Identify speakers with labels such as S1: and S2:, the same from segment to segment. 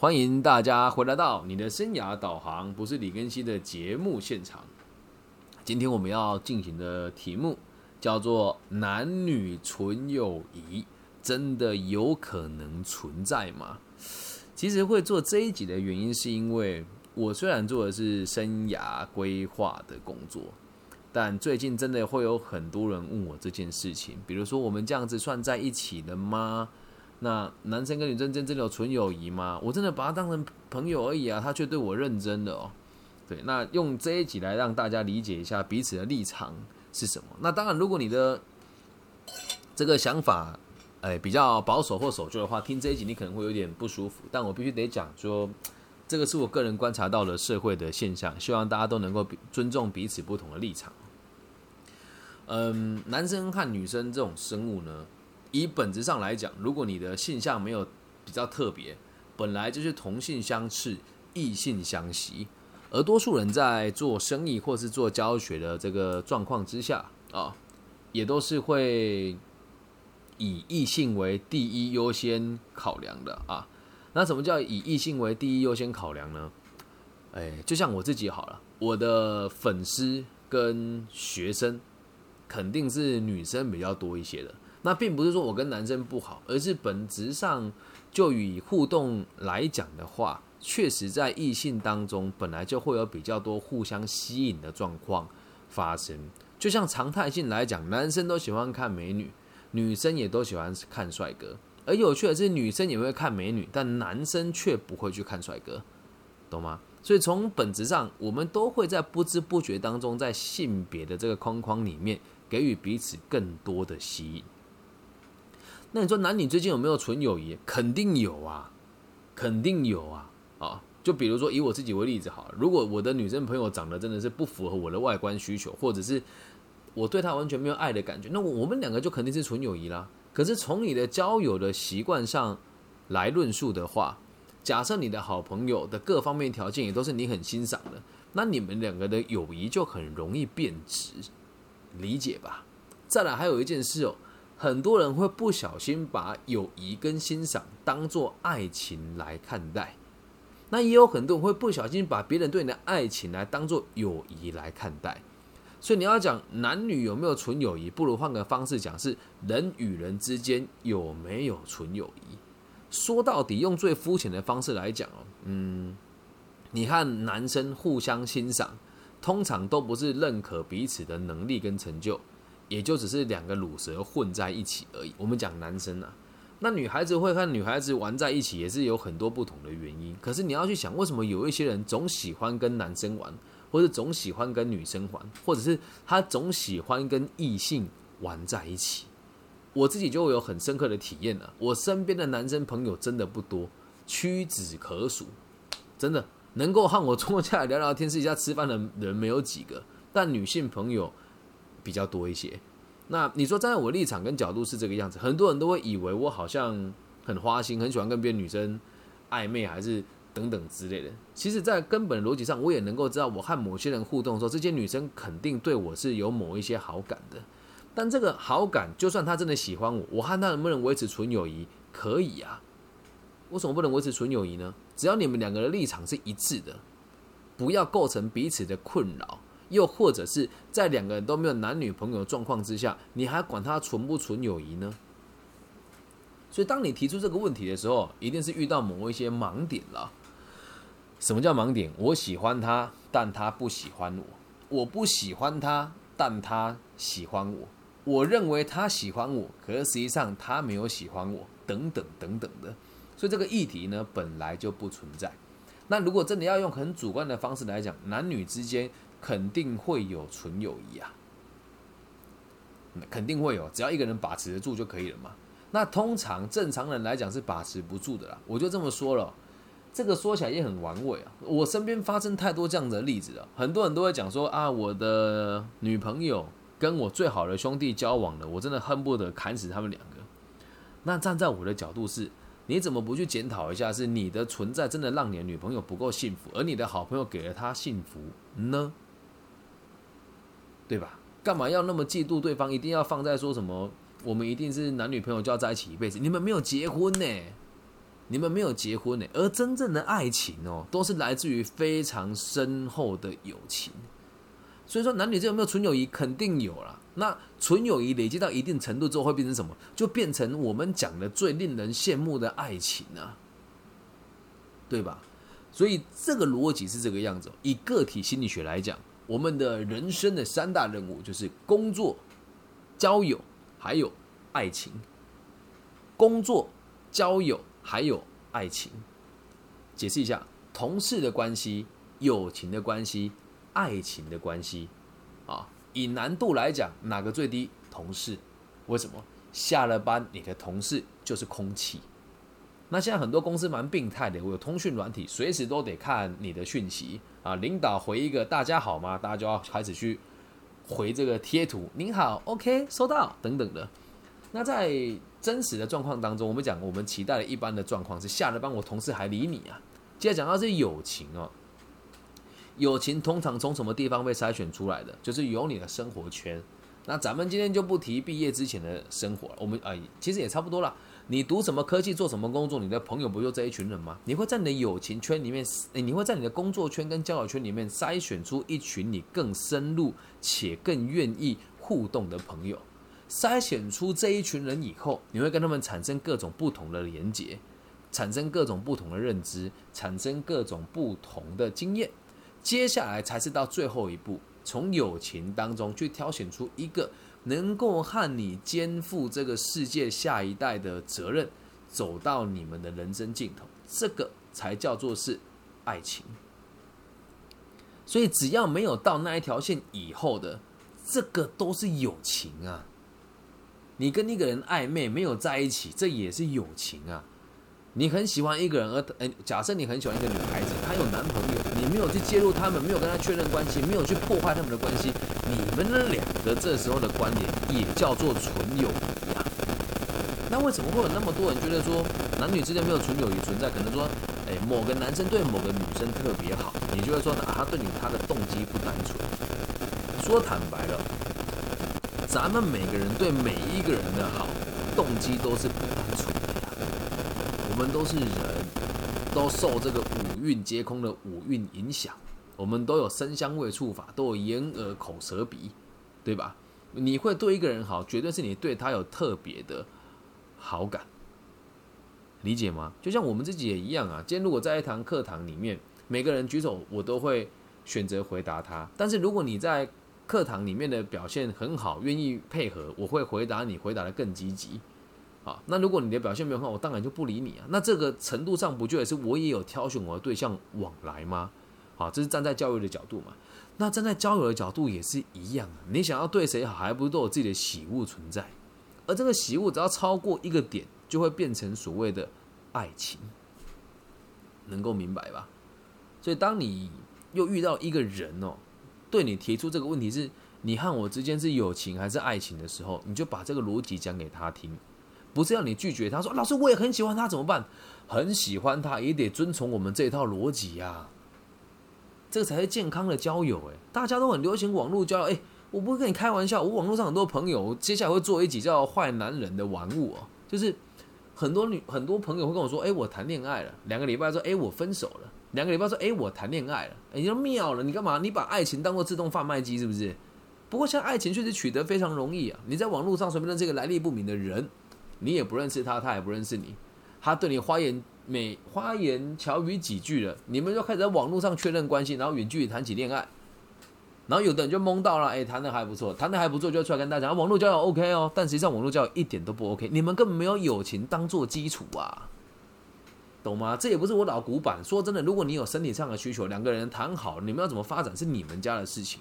S1: 欢迎大家回来到你的生涯导航，不是李根熙的节目现场。今天我们要进行的题目叫做“男女纯友谊真的有可能存在吗？”其实会做这一集的原因，是因为我虽然做的是生涯规划的工作，但最近真的会有很多人问我这件事情，比如说我们这样子算在一起了吗？那男生跟女生真真的有纯友谊吗？我真的把他当成朋友而已啊，他却对我认真的哦。对，那用这一集来让大家理解一下彼此的立场是什么。那当然，如果你的这个想法，哎，比较保守或守旧的话，听这一集你可能会有点不舒服。但我必须得讲说，这个是我个人观察到的社会的现象，希望大家都能够尊重彼此不同的立场。嗯，男生和女生这种生物呢？以本质上来讲，如果你的性向没有比较特别，本来就是同性相斥，异性相吸，而多数人在做生意或是做教学的这个状况之下啊，也都是会以异性为第一优先考量的啊。那什么叫以异性为第一优先考量呢？哎，就像我自己好了，我的粉丝跟学生肯定是女生比较多一些的。那并不是说我跟男生不好，而是本质上就以互动来讲的话，确实在异性当中本来就会有比较多互相吸引的状况发生。就像常态性来讲，男生都喜欢看美女，女生也都喜欢看帅哥。而有趣的是，女生也会看美女，但男生却不会去看帅哥，懂吗？所以从本质上，我们都会在不知不觉当中，在性别的这个框框里面，给予彼此更多的吸引。那你说男女之间有没有纯友谊？肯定有啊，肯定有啊啊！就比如说以我自己为例子好了，如果我的女生朋友长得真的是不符合我的外观需求，或者是我对她完全没有爱的感觉，那我们两个就肯定是纯友谊啦。可是从你的交友的习惯上来论述的话，假设你的好朋友的各方面条件也都是你很欣赏的，那你们两个的友谊就很容易变质，理解吧？再来还有一件事哦。很多人会不小心把友谊跟欣赏当做爱情来看待，那也有很多人会不小心把别人对你的爱情来当做友谊来看待。所以你要讲男女有没有纯友谊，不如换个方式讲，是人与人之间有没有纯友谊。说到底，用最肤浅的方式来讲哦，嗯，你和男生互相欣赏，通常都不是认可彼此的能力跟成就。也就只是两个乳蛇混在一起而已。我们讲男生啊，那女孩子会和女孩子玩在一起，也是有很多不同的原因。可是你要去想，为什么有一些人总喜欢跟男生玩，或者总喜欢跟女生玩，或者是他总喜欢跟异性玩在一起？我自己就有很深刻的体验了。我身边的男生朋友真的不多，屈指可数，真的能够和我坐下来聊聊天、私下吃饭的人没有几个。但女性朋友。比较多一些，那你说站在我的立场跟角度是这个样子，很多人都会以为我好像很花心，很喜欢跟别的女生暧昧，还是等等之类的。其实，在根本逻辑上，我也能够知道，我和某些人互动的时候，这些女生肯定对我是有某一些好感的。但这个好感，就算她真的喜欢我，我和她能不能维持纯友谊？可以啊。为什么不能维持纯友谊呢？只要你们两个的立场是一致的，不要构成彼此的困扰。又或者是在两个人都没有男女朋友状况之下，你还管他纯不纯友谊呢？所以，当你提出这个问题的时候，一定是遇到某一些盲点了。什么叫盲点？我喜欢他，但他不喜欢我；我不喜欢他，但他喜欢我；我认为他喜欢我，可是实际上他没有喜欢我，等等等等的。所以，这个议题呢，本来就不存在。那如果真的要用很主观的方式来讲，男女之间。肯定会有纯友谊啊，肯定会有，只要一个人把持得住就可以了嘛。那通常正常人来讲是把持不住的啦。我就这么说了，这个说起来也很玩味啊。我身边发生太多这样的例子了，很多人都会讲说啊，我的女朋友跟我最好的兄弟交往了，我真的恨不得砍死他们两个。那站在我的角度是。你怎么不去检讨一下？是你的存在真的让你的女朋友不够幸福，而你的好朋友给了她幸福呢？对吧？干嘛要那么嫉妒对方？一定要放在说什么？我们一定是男女朋友就要在一起一辈子？你们没有结婚呢？你们没有结婚呢，而真正的爱情哦，都是来自于非常深厚的友情。所以说，男女之间有没有纯友谊，肯定有了。那纯友谊累积到一定程度之后，会变成什么？就变成我们讲的最令人羡慕的爱情啊，对吧？所以这个逻辑是这个样子。以个体心理学来讲，我们的人生的三大任务就是工作、交友，还有爱情。工作、交友。还有爱情，解释一下，同事的关系、友情的关系、爱情的关系，啊，以难度来讲，哪个最低？同事，为什么？下了班，你的同事就是空气。那现在很多公司蛮病态的，我有通讯软体，随时都得看你的讯息啊。领导回一个“大家好吗”，大家就要开始去回这个贴图，“您好，OK，收到”等等的。那在真实的状况当中，我们讲我们期待的一般的状况是下了班我同事还理你啊。接着讲到是友情哦，友情通常从什么地方被筛选出来的？就是有你的生活圈。那咱们今天就不提毕业之前的生活了，我们啊其实也差不多了。你读什么科技，做什么工作，你的朋友不就这一群人吗？你会在你的友情圈里面，你会在你的工作圈跟交友圈里面筛选出一群你更深入且更愿意互动的朋友。筛选出这一群人以后，你会跟他们产生各种不同的连接，产生各种不同的认知，产生各种不同的经验。接下来才是到最后一步，从友情当中去挑选出一个能够和你肩负这个世界下一代的责任，走到你们的人生尽头，这个才叫做是爱情。所以只要没有到那一条线以后的，这个都是友情啊。你跟一个人暧昧没有在一起，这也是友情啊。你很喜欢一个人，而，假设你很喜欢一个女孩子，她有男朋友，没有去介入他们，没有跟他确认关系，没有去破坏他们的关系，你们的两个这时候的关联也叫做纯友谊啊。那为什么会有那么多人觉得说男女之间没有纯友谊存在？可能说，哎，某个男生对某个女生特别好，你就会说啊，他对你他的动机不单纯。说坦白了。咱们每个人对每一个人的好动机都是不单纯的呀。我们都是人，都受这个五蕴皆空的五蕴影响。我们都有身香味触法，都有眼耳口舌鼻，对吧？你会对一个人好，绝对是你对他有特别的好感，理解吗？就像我们自己也一样啊。今天如果在一堂课堂里面，每个人举手，我都会选择回答他。但是如果你在课堂里面的表现很好，愿意配合，我会回答你，回答的更积极。好，那如果你的表现没有好，我当然就不理你啊。那这个程度上不就也是我也有挑选我的对象往来吗？好，这是站在教育的角度嘛。那站在交友的角度也是一样啊。你想要对谁好，还不是都有自己的喜恶存在？而这个喜恶只要超过一个点，就会变成所谓的爱情，能够明白吧？所以当你又遇到一个人哦。对你提出这个问题是你和我之间是友情还是爱情的时候，你就把这个逻辑讲给他听，不是要你拒绝他说老师我也很喜欢他怎么办？很喜欢他也得遵从我们这一套逻辑呀，这个才是健康的交友诶，大家都很流行网络交友诶，我不会跟你开玩笑，我网络上很多朋友接下来会做一集叫坏男人的玩物哦，就是很多女很多朋友会跟我说，哎我谈恋爱了，两个礼拜说哎我分手了。两个礼拜说，哎，我谈恋爱了，哎，你说妙了，你干嘛？你把爱情当做自动贩卖机是不是？不过现在爱情确实取得非常容易啊，你在网络上随便认识一个来历不明的人，你也不认识他，他也不认识你，他对你花言美花言巧语几句了，你们就开始在网络上确认关系，然后远距离谈起恋爱，然后有的人就懵到了，哎，谈的还不错，谈的还不错，就出来跟大家讲，网络交友 OK 哦，但实际上网络交友一点都不 OK，你们根本没有友情当做基础啊。懂吗？这也不是我老古板。说真的，如果你有身体上的需求，两个人谈好，你们要怎么发展是你们家的事情。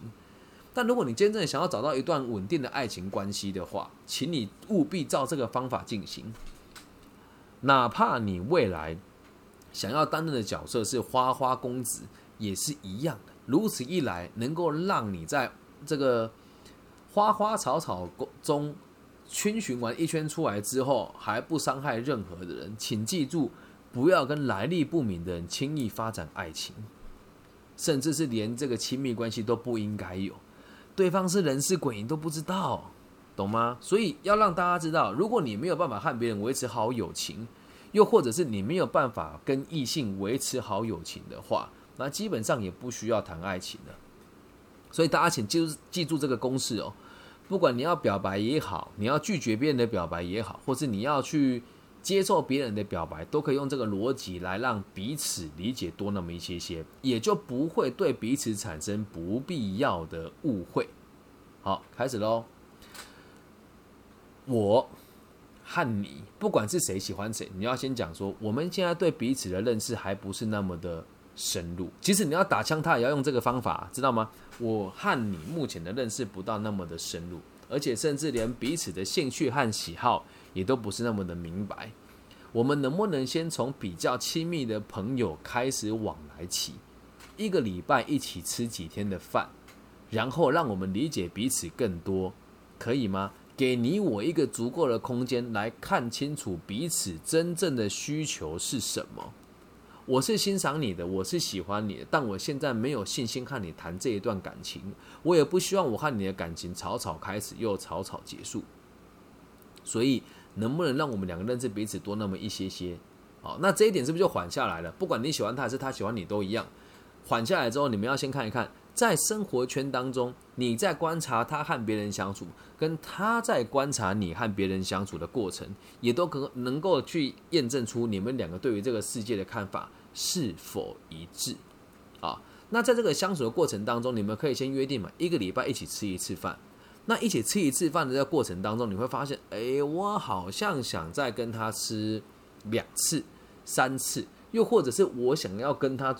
S1: 但如果你真正想要找到一段稳定的爱情关系的话，请你务必照这个方法进行。哪怕你未来想要担任的角色是花花公子，也是一样的。如此一来，能够让你在这个花花草草中圈寻完一圈出来之后，还不伤害任何的人，请记住。不要跟来历不明的人轻易发展爱情，甚至是连这个亲密关系都不应该有。对方是人是鬼，你都不知道，懂吗？所以要让大家知道，如果你没有办法和别人维持好友情，又或者是你没有办法跟异性维持好友情的话，那基本上也不需要谈爱情了。所以大家请记住记住这个公式哦，不管你要表白也好，你要拒绝别人的表白也好，或是你要去接受别人的表白，都可以用这个逻辑来让彼此理解多那么一些些，也就不会对彼此产生不必要的误会。好，开始喽。我和你，不管是谁喜欢谁，你要先讲说，我们现在对彼此的认识还不是那么的深入。其实你要打枪，他也要用这个方法，知道吗？我和你目前的认识不到那么的深入，而且甚至连彼此的兴趣和喜好也都不是那么的明白。我们能不能先从比较亲密的朋友开始往来起，一个礼拜一起吃几天的饭，然后让我们理解彼此更多，可以吗？给你我一个足够的空间来看清楚彼此真正的需求是什么。我是欣赏你的，我是喜欢你的，但我现在没有信心和你谈这一段感情。我也不希望我和你的感情草草开始又草草结束。所以，能不能让我们两个认识彼此多那么一些些？好，那这一点是不是就缓下来了？不管你喜欢他还是他喜欢你，都一样。缓下来之后，你们要先看一看。在生活圈当中，你在观察他和别人相处，跟他在观察你和别人相处的过程，也都可能够去验证出你们两个对于这个世界的看法是否一致。啊，那在这个相处的过程当中，你们可以先约定嘛，一个礼拜一起吃一次饭。那一起吃一次饭的这个过程当中，你会发现，哎，我好像想再跟他吃两次、三次，又或者是我想要跟他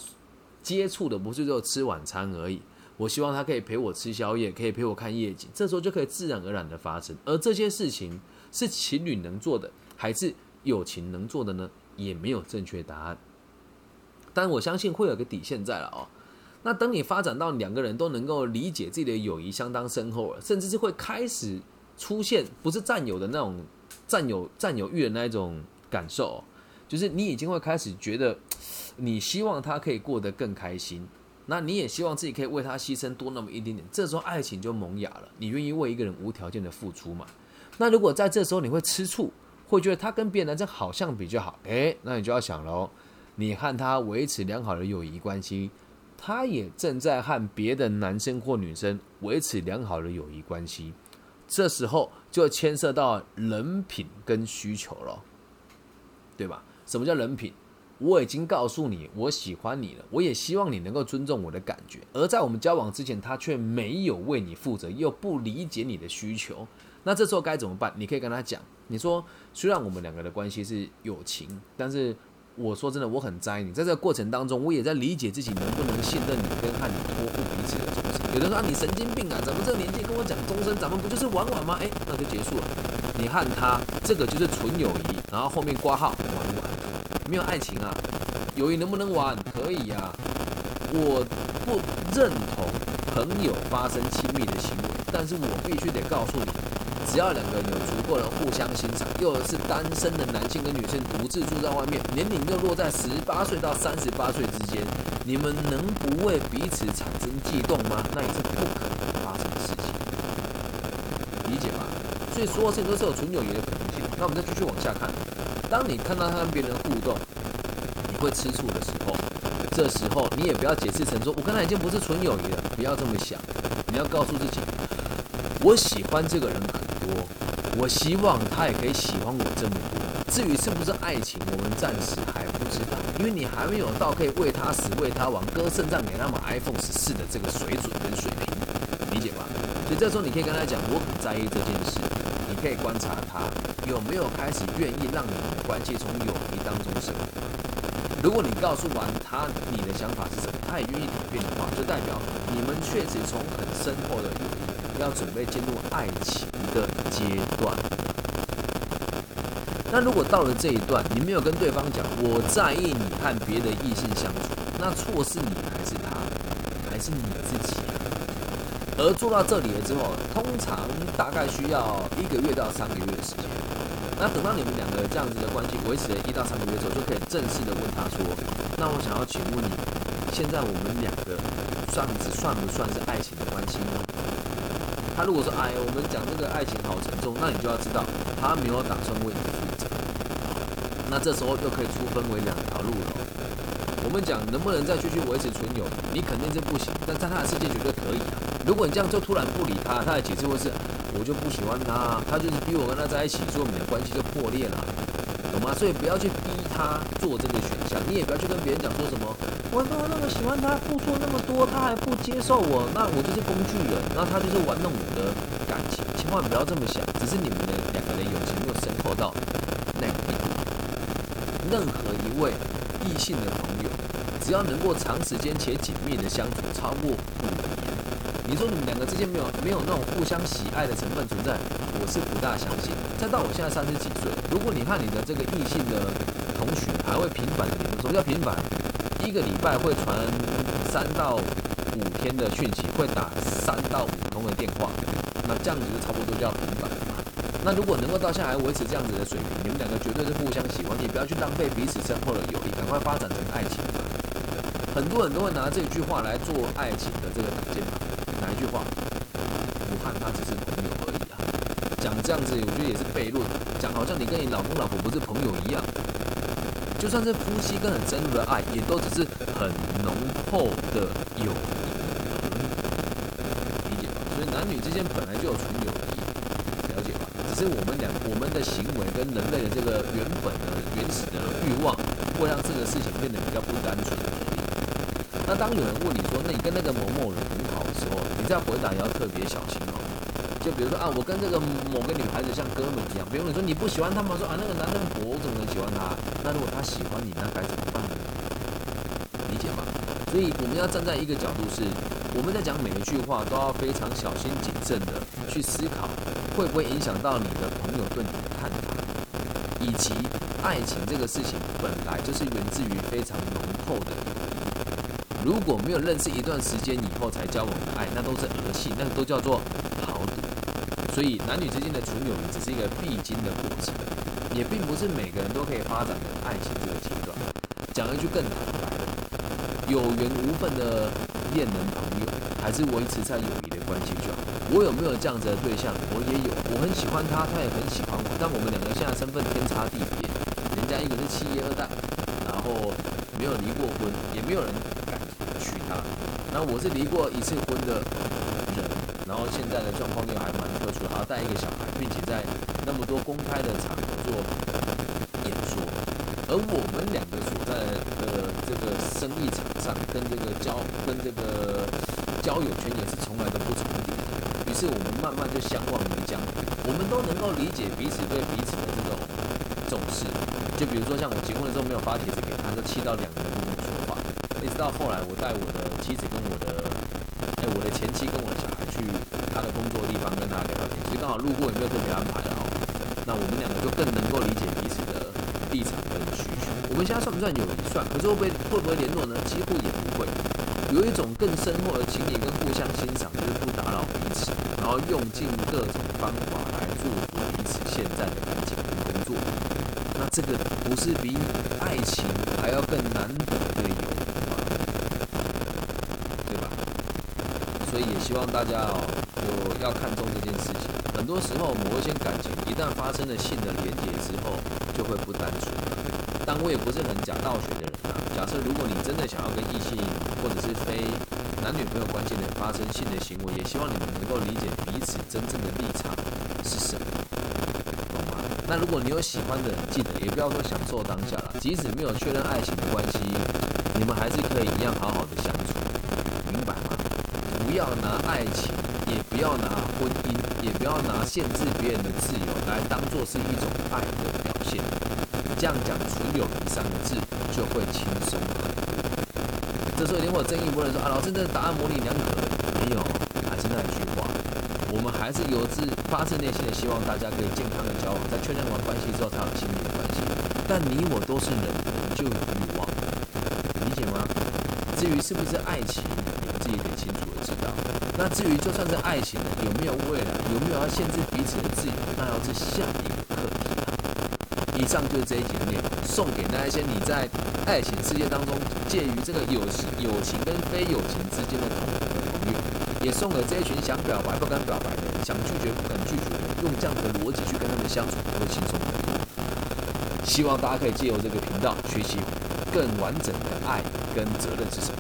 S1: 接触的不是就吃晚餐而已。我希望他可以陪我吃宵夜，可以陪我看夜景，这时候就可以自然而然的发生。而这些事情是情侣能做的，还是友情能做的呢？也没有正确答案。但我相信会有个底线在了哦。那等你发展到两个人都能够理解自己的友谊相当深厚了，甚至是会开始出现不是占有的那种占有占有欲的那一种感受，就是你已经会开始觉得，你希望他可以过得更开心。那你也希望自己可以为他牺牲多那么一点点，这时候爱情就萌芽了。你愿意为一个人无条件的付出嘛？那如果在这时候你会吃醋，会觉得他跟别的男生好像比较好，诶，那你就要想喽，你和他维持良好的友谊关系，他也正在和别的男生或女生维持良好的友谊关系，这时候就牵涉到人品跟需求了，对吧？什么叫人品？我已经告诉你我喜欢你了，我也希望你能够尊重我的感觉。而在我们交往之前，他却没有为你负责，又不理解你的需求，那这时候该怎么办？你可以跟他讲，你说虽然我们两个的关系是友情，但是我说真的，我很在意你。在这个过程当中，我也在理解自己能不能信任你，跟和你托付彼此的终身。有人说啊你神经病啊，怎么这个年纪跟我讲终身？咱们不就是玩玩吗？诶，那就结束了。你和他这个就是纯友谊，然后后面挂号玩玩。没有爱情啊，友谊能不能玩？可以呀。我不认同朋友发生亲密的行为，但是我必须得告诉你，只要两个人有足够的互相欣赏，又是单身的男性跟女性独自住在外面，年龄又落在十八岁到三十八岁之间，你们能不为彼此产生悸动吗？那也是不可能发生的事情，理解吧？所以所有事情都是有纯友谊的可能性。那我们再继续往下看。当你看到他跟别人互动，你会吃醋的时候，这时候你也不要解释成说，我跟他已经不是纯友谊了，不要这么想。你要告诉自己，我喜欢这个人多，我希望他也可以喜欢我这么多。至于是不是爱情，我们暂时还不知道，因为你还没有到可以为他死、为他亡、割肾脏给他买 iPhone 十四的这个水准跟水平，理解吧？所以这时候你可以跟他讲，我很在意这件事。你可以观察他有没有开始愿意让你们的关系从友谊当中升华。如果你告诉完他你的想法是什么，他也愿意改变的话，就代表你们确实从很深厚的友谊要准备进入爱情的阶段。那如果到了这一段，你没有跟对方讲我在意你和别的异性相处，那错是你还是他，还是你自己？而做到这里了之后，通常大概需要一个月到三个月的时间。那等到你们两个这样子的关系维持了一到三个月之后，就可以正式的问他说：“那我想要请问你，现在我们两个算子算不算是爱情的关系呢？”他如果说：“哎，我们讲这个爱情好沉重”，那你就要知道他没有打算为你负责。那这时候又可以出分为两条路了。我们讲能不能再继续维持纯友，你肯定是不行，但在他的世界绝对可以啊。如果你这样就突然不理他，他的解释会是我就不喜欢他，他就是逼我跟他在一起，所以我们的关系就破裂了，懂吗？所以不要去逼他做这个选项，你也不要去跟别人讲说什么我都那么喜欢他，付出那么多，他还不接受我，那我就是工具人，那他就是玩弄我的感情，千万不要这么想，只是你们的两个人友情没有深厚到那个地步。任何一位。异性的朋友，只要能够长时间且紧密的相处超过五年，你说你们两个之间没有没有那种互相喜爱的成分存在，我是不大相信。再到我现在三十几岁，如果你看你的这个异性的同学还会频繁的联络，什么叫频繁？一个礼拜会传三到五天的讯息，会打三到五通的电话，那这样子就差不多叫频繁。那如果能够到现在还维持这样子的水平，你们两个绝对是互相喜欢，你不要去浪费彼此深厚的友谊，赶快发展成爱情。很多人都会拿这句话来做爱情的这个挡箭牌。一句话？我和他只是朋友而已啊！讲这样子，我觉得也是悖论。讲好像你跟你老公老婆不是朋友一样，就算是夫妻跟很深入的爱，也都只是很浓厚的友谊，理解吧？所以男女之间本来就有纯友谊。了解吧？只是我们两我们的行为跟人类的这个原本的原始的欲望，会让这个事情变得比较不单纯而已。那当有人问你说，那你跟那个某某人时候，你这样回答也要特别小心哦。就比如说啊，我跟这个某个女孩子像哥们一样，比如你说你不喜欢他吗？说啊，那个男人我怎么能喜欢他？那如果他喜欢你，那该怎么办呢？理解吗？所以我们要站在一个角度是。我们在讲每一句话都要非常小心谨慎的去思考，会不会影响到你的朋友对你的看法，以及爱情这个事情本来就是源自于非常浓厚的。如果没有认识一段时间以后才交往的爱，那都是儿戏，那个都叫做豪赌。所以男女之间的纯友谊只是一个必经的过程，也并不是每个人都可以发展的爱情这个阶段。讲一句更坦白的，有缘无分的。恋人朋友，还是维持在友谊的关系就好。我有没有这样子的对象？我也有，我很喜欢他，他也很喜欢我。但我们两个现在身份天差地别，人家一个是企业二代，然后没有离过婚，也没有人娶她。那我是离过一次婚的人，然后现在的状况又还蛮特殊，还要带一个小孩，并且在那么多公开的场合做演说。而我们两个所在的这个生意场上，跟这个交跟这个交友圈也是从来都不重叠。于是我们慢慢就相忘于江湖。我们都能够理解彼此对彼此的这种重视。就比如说像我结婚的时候没有发帖子给他，就气到两个人。一直到后来我带我的妻子跟我的哎我的前妻跟我的小孩去他的工作地方跟他聊天，所以刚好路过也没有特别安排了哦。那我们两个就更能够理解彼此的立场跟需求。我们现在算不算友谊？算，可是会不会会不会联络呢？几乎也不会。有一种更深厚的情谊跟互相欣赏，就是不打扰彼此，然后用尽各种方法来祝福彼此现在的感情跟工作。那这个不是比爱情还要更难得的友谊吗？对吧？以也希望大家哦，就要看重这件事情。很多时候，某一些感情一旦发生了性的连结之后，就会不单纯。但我也不是很假道学的人啊。假设如果你真的想要跟异性或者是非男女朋友关系的发生性的行为，也希望你们能够理解彼此真正的立场是什么，懂吗？那如果你有喜欢的，记得也不要说享受当下了。即使没有确认爱情的关系，你们还是可以一样好好的相处，要拿爱情，也不要拿婚姻，也不要拿限制别人的自由来当做是一种爱的表现。这样讲“纯友谊”三个字就会轻松很多。这时候一定会争议，不能说啊，老师这答案模棱两可。没有，还是那一句话，我们还是由自发自内心的希望大家可以健康的交往，在确认完关系之后才有亲密的关系。但你我都是人，就有欲望，至于是不是爱情，你们自己得清楚的知道。那至于就算是爱情，有没有未来，有没有要限制彼此的自由，那要是下一个课题。以上就是这一集的内容，送给那一些你在爱情世界当中介于这个友情、友情跟非友情之间的痛苦的朋友，也送给这一群想表白不敢表白的人，想拒绝不敢拒绝的人，用这样的逻辑去跟他们相处，会轻松很多。希望大家可以借由这个频道学习更完整的爱跟责任是什么。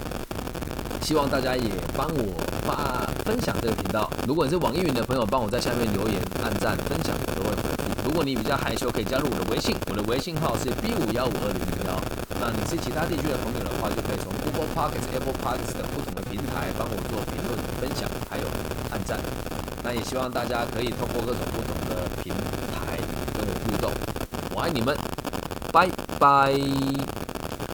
S1: 希望大家也帮我发分享这个频道。如果你是网易云的朋友，帮我在下面留言、按赞、分享，我都会回复。如果你比较害羞，可以加入我的微信，我的微信号是 B 五幺五二零零幺。那你是其他地区的朋友的话，就可以从 Google Podcast、Apple Podcast 等不同的平台帮我做评论、分享，还有按赞。那也希望大家可以通过各种不同的平台跟我互动。我爱你们，拜拜。